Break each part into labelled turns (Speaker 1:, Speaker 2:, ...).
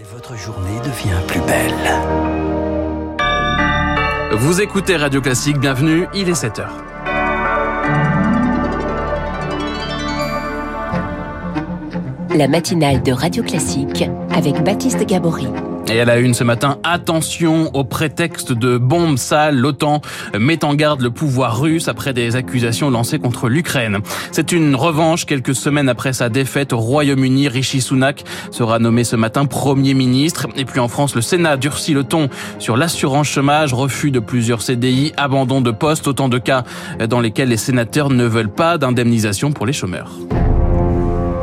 Speaker 1: Et votre journée devient plus belle.
Speaker 2: Vous écoutez Radio Classique, bienvenue, il est 7h.
Speaker 3: La matinale de Radio Classique avec Baptiste Gabory.
Speaker 2: Et à la une ce matin, attention au prétexte de bombes sales. L'OTAN met en garde le pouvoir russe après des accusations lancées contre l'Ukraine. C'est une revanche quelques semaines après sa défaite au Royaume-Uni. Rishi Sunak sera nommé ce matin Premier ministre. Et puis en France, le Sénat durcit le ton sur l'assurance chômage, refus de plusieurs CDI, abandon de postes, autant de cas dans lesquels les sénateurs ne veulent pas d'indemnisation pour les chômeurs.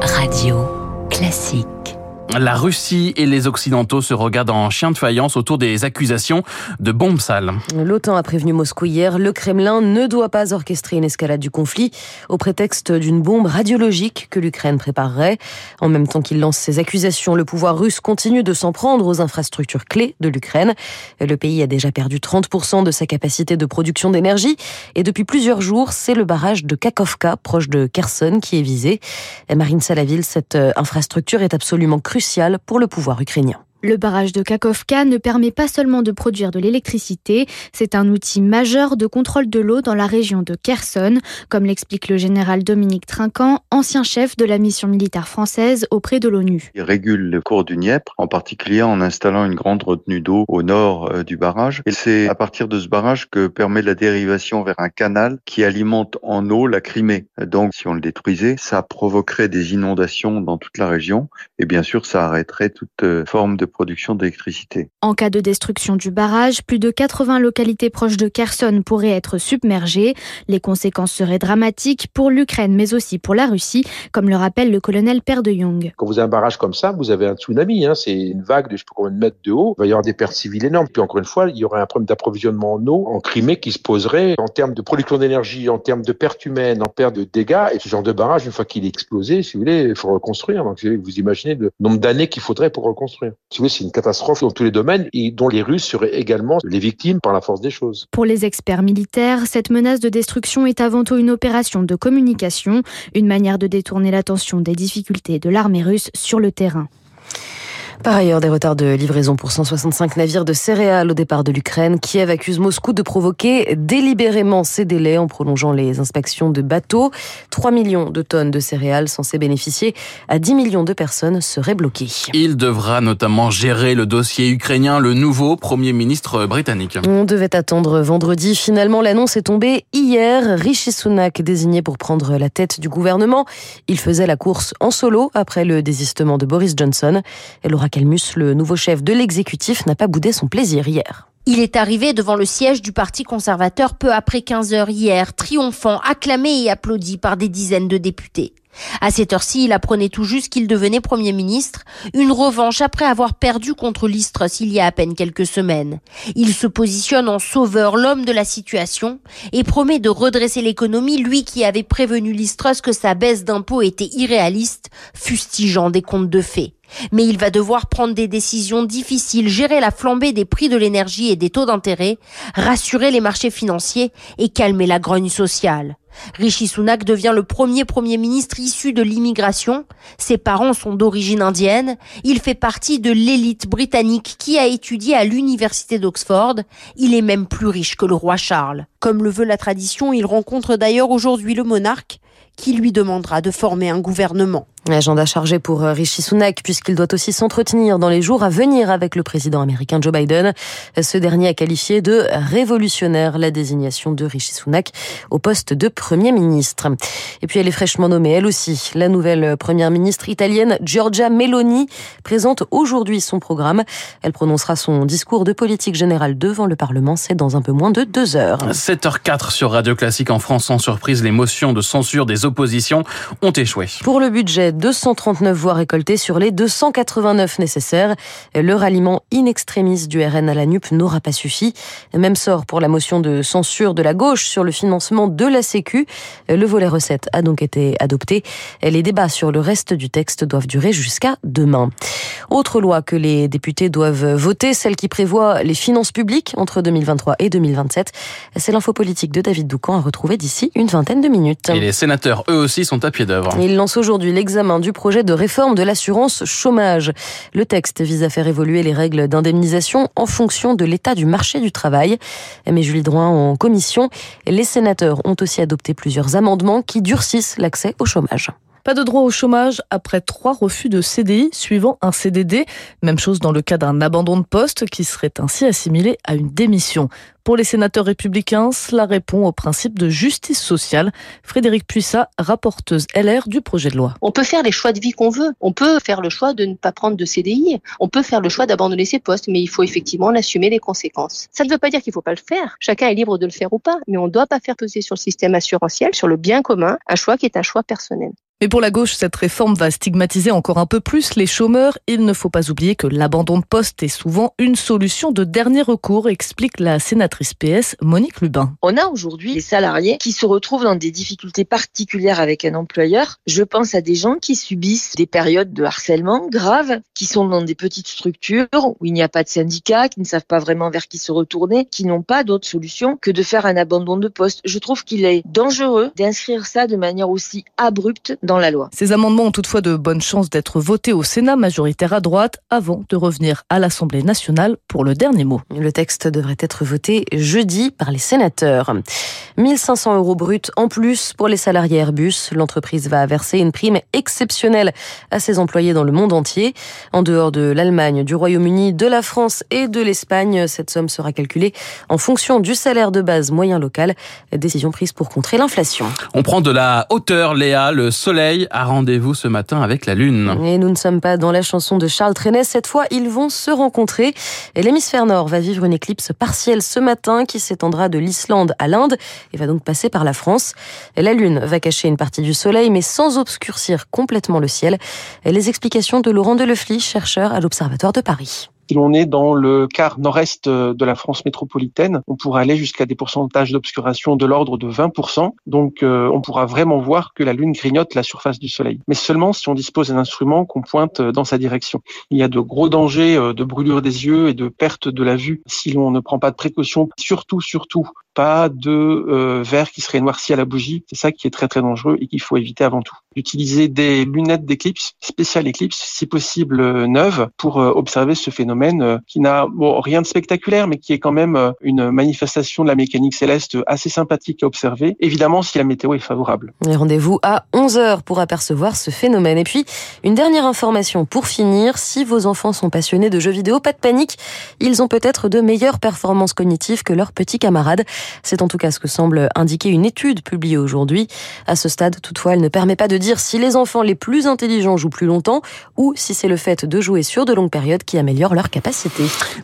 Speaker 3: Radio Classique.
Speaker 2: La Russie et les Occidentaux se regardent en chien de faïence autour des accusations de bombes sales.
Speaker 4: L'OTAN a prévenu Moscou hier, le Kremlin ne doit pas orchestrer une escalade du conflit au prétexte d'une bombe radiologique que l'Ukraine préparerait. En même temps qu'il lance ses accusations, le pouvoir russe continue de s'en prendre aux infrastructures clés de l'Ukraine. Le pays a déjà perdu 30% de sa capacité de production d'énergie et depuis plusieurs jours, c'est le barrage de Kakovka, proche de Kherson, qui est visé. Marine Salaville, cette infrastructure est absolument cruciale pour le pouvoir ukrainien.
Speaker 5: Le barrage de Kakovka ne permet pas seulement de produire de l'électricité, c'est un outil majeur de contrôle de l'eau dans la région de Kherson, comme l'explique le général Dominique Trinquant, ancien chef de la mission militaire française auprès de l'ONU.
Speaker 6: Il régule le cours du Dniepr, en particulier en installant une grande retenue d'eau au nord euh, du barrage. Et c'est à partir de ce barrage que permet la dérivation vers un canal qui alimente en eau la Crimée. Donc si on le détruisait, ça provoquerait des inondations dans toute la région et bien sûr ça arrêterait toute euh, forme de production d'électricité.
Speaker 5: En cas de destruction du barrage, plus de 80 localités proches de Kherson pourraient être submergées. Les conséquences seraient dramatiques pour l'Ukraine, mais aussi pour la Russie, comme le rappelle le colonel Père de Young.
Speaker 7: Quand vous avez un barrage comme ça, vous avez un tsunami. Hein, c'est une vague de je sais pas combien de mètres de haut. Il va y avoir des pertes civiles énormes. Puis encore une fois, il y aurait un problème d'approvisionnement en eau en Crimée qui se poserait en termes de production d'énergie, en termes de pertes humaines, en termes de dégâts. Et ce genre de barrage, une fois qu'il est explosé, si vous voulez, il faut reconstruire. Donc vous imaginez le nombre d'années qu'il faudrait pour reconstruire. C'est une catastrophe dans tous les domaines et dont les Russes seraient également les victimes par la force des choses.
Speaker 5: Pour les experts militaires, cette menace de destruction est avant tout une opération de communication, une manière de détourner l'attention des difficultés de l'armée russe sur le terrain.
Speaker 4: Par ailleurs, des retards de livraison pour 165 navires de céréales au départ de l'Ukraine. Kiev accuse Moscou de provoquer délibérément ces délais en prolongeant les inspections de bateaux. 3 millions de tonnes de céréales censées bénéficier à 10 millions de personnes seraient bloquées.
Speaker 2: Il devra notamment gérer le dossier ukrainien, le nouveau Premier ministre britannique.
Speaker 4: On devait attendre vendredi. Finalement, l'annonce est tombée hier. Rishi Sunak désigné pour prendre la tête du gouvernement. Il faisait la course en solo après le désistement de Boris Johnson. Calmus, le nouveau chef de l'exécutif, n'a pas boudé son plaisir hier.
Speaker 8: Il est arrivé devant le siège du Parti conservateur peu après 15 heures hier, triomphant, acclamé et applaudi par des dizaines de députés. À cette heure-ci, il apprenait tout juste qu'il devenait Premier ministre, une revanche après avoir perdu contre l'Istros il y a à peine quelques semaines. Il se positionne en sauveur, l'homme de la situation, et promet de redresser l'économie, lui qui avait prévenu l'Istros que sa baisse d'impôts était irréaliste, fustigeant des comptes de fées. Mais il va devoir prendre des décisions difficiles, gérer la flambée des prix de l'énergie et des taux d'intérêt, rassurer les marchés financiers et calmer la grogne sociale. Rishi Sunak devient le premier Premier ministre issu de l'immigration. Ses parents sont d'origine indienne. Il fait partie de l'élite britannique qui a étudié à l'université d'Oxford. Il est même plus riche que le roi Charles. Comme le veut la tradition, il rencontre d'ailleurs aujourd'hui le monarque qui lui demandera de former un gouvernement.
Speaker 4: Agenda chargé pour euh, Rishi Sunak puisqu'il doit aussi s'entretenir dans les jours à venir avec le président américain Joe Biden. Ce dernier a qualifié de révolutionnaire la désignation de Rishi Sunak au poste de Premier ministre. Et puis elle est fraîchement nommée, elle aussi. La nouvelle Première ministre italienne Giorgia Meloni présente aujourd'hui son programme. Elle prononcera son discours de politique générale devant le Parlement. C'est dans un peu moins de deux heures.
Speaker 2: 7h04 sur Radio Classique en France. Sans surprise, les motions de censure des oppositions ont échoué.
Speaker 4: Pour le budget 239 voix récoltées sur les 289 nécessaires. Le ralliement in extremis du RN à la NUP n'aura pas suffi. Même sort pour la motion de censure de la gauche sur le financement de la Sécu. Le volet recette a donc été adopté. Les débats sur le reste du texte doivent durer jusqu'à demain. Autre loi que les députés doivent voter, celle qui prévoit les finances publiques entre 2023 et 2027. C'est l'info politique de David Doucan à retrouver d'ici une vingtaine de minutes.
Speaker 2: Et les sénateurs, eux aussi, sont à pied d'œuvre.
Speaker 4: Ils lancent aujourd'hui l'examen du projet de réforme de l'assurance chômage. Le texte vise à faire évoluer les règles d'indemnisation en fonction de l'état du marché du travail. Mais Julie Drouin en commission, les sénateurs ont aussi adopté plusieurs amendements qui durcissent l'accès au chômage.
Speaker 9: Pas de droit au chômage après trois refus de CDI suivant un CDD. Même chose dans le cas d'un abandon de poste qui serait ainsi assimilé à une démission. Pour les sénateurs républicains, cela répond au principe de justice sociale. Frédéric Puissat, rapporteuse LR du projet de loi.
Speaker 10: On peut faire les choix de vie qu'on veut. On peut faire le choix de ne pas prendre de CDI. On peut faire le choix d'abandonner ses postes, mais il faut effectivement assumer les conséquences. Ça ne veut pas dire qu'il ne faut pas le faire. Chacun est libre de le faire ou pas, mais on ne doit pas faire peser sur le système assurantiel, sur le bien commun, un choix qui est un choix personnel.
Speaker 9: Mais pour la gauche, cette réforme va stigmatiser encore un peu plus les chômeurs. Il ne faut pas oublier que l'abandon de poste est souvent une solution de dernier recours, explique la sénatrice PS Monique Lubin.
Speaker 11: On a aujourd'hui des salariés qui se retrouvent dans des difficultés particulières avec un employeur. Je pense à des gens qui subissent des périodes de harcèlement graves, qui sont dans des petites structures où il n'y a pas de syndicat, qui ne savent pas vraiment vers qui se retourner, qui n'ont pas d'autre solution que de faire un abandon de poste. Je trouve qu'il est dangereux d'inscrire ça de manière aussi abrupte dans la loi.
Speaker 9: Ces amendements ont toutefois de bonnes chances d'être votés au Sénat majoritaire à droite avant de revenir à l'Assemblée nationale pour le dernier mot.
Speaker 4: Le texte devrait être voté jeudi par les sénateurs. 1500 euros bruts en plus pour les salariés Airbus. L'entreprise va verser une prime exceptionnelle à ses employés dans le monde entier. En dehors de l'Allemagne, du Royaume-Uni, de la France et de l'Espagne, cette somme sera calculée en fonction du salaire de base moyen local. Décision prise pour contrer l'inflation.
Speaker 2: On prend de la hauteur, Léa. Le soleil a rendez-vous ce matin avec la lune.
Speaker 4: Et nous ne sommes pas dans la chanson de Charles Trenet. Cette fois, ils vont se rencontrer. Et l'hémisphère nord va vivre une éclipse partielle ce matin qui s'étendra de l'Islande à l'Inde et va donc passer par la France. La lune va cacher une partie du soleil, mais sans obscurcir complètement le ciel. Et les explications de Laurent Delefly, chercheur à l'Observatoire de Paris.
Speaker 12: Si l'on est dans le quart nord-est de la France métropolitaine, on pourrait aller jusqu'à des pourcentages d'obscuration de l'ordre de 20%. Donc euh, on pourra vraiment voir que la Lune grignote la surface du Soleil. Mais seulement si on dispose d'un instrument qu'on pointe dans sa direction. Il y a de gros dangers euh, de brûlure des yeux et de perte de la vue si l'on ne prend pas de précautions. Surtout, surtout, pas de euh, verre qui serait noirci à la bougie. C'est ça qui est très très dangereux et qu'il faut éviter avant tout. Utiliser des lunettes d'éclipse, spéciales éclipse, si possible euh, neuves, pour euh, observer ce phénomène euh, qui n'a bon, rien de spectaculaire, mais qui est quand même euh, une manifestation de la mécanique céleste assez sympathique à observer. Évidemment, si la météo est favorable.
Speaker 4: Rendez-vous à 11h pour apercevoir ce phénomène. Et puis, une dernière information pour finir. Si vos enfants sont passionnés de jeux vidéo, pas de panique. Ils ont peut-être de meilleures performances cognitives que leurs petits camarades. C'est en tout cas ce que semble indiquer une étude publiée aujourd'hui. À ce stade, toutefois, elle ne permet pas de dire si les enfants les plus intelligents jouent plus longtemps ou si c'est le fait de jouer sur de longues périodes qui améliore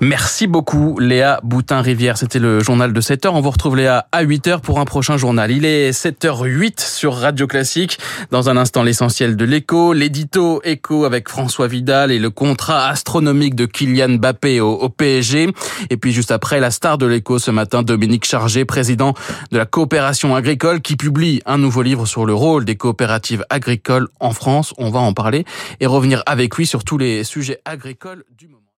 Speaker 2: Merci beaucoup Léa Boutin-Rivière. C'était le journal de 7h. On vous retrouve Léa à 8h pour un prochain journal. Il est 7h08 sur Radio Classique. Dans un instant, l'essentiel de l'écho, l'édito écho avec François Vidal et le contrat astronomique de Kylian Mbappé au, au PSG. Et puis juste après, la star de l'écho ce matin, Dominique Chargé, président de la coopération agricole qui publie un nouveau livre sur le rôle des coopératives agricoles en France. On va en parler et revenir avec lui sur tous les sujets agricoles du moment.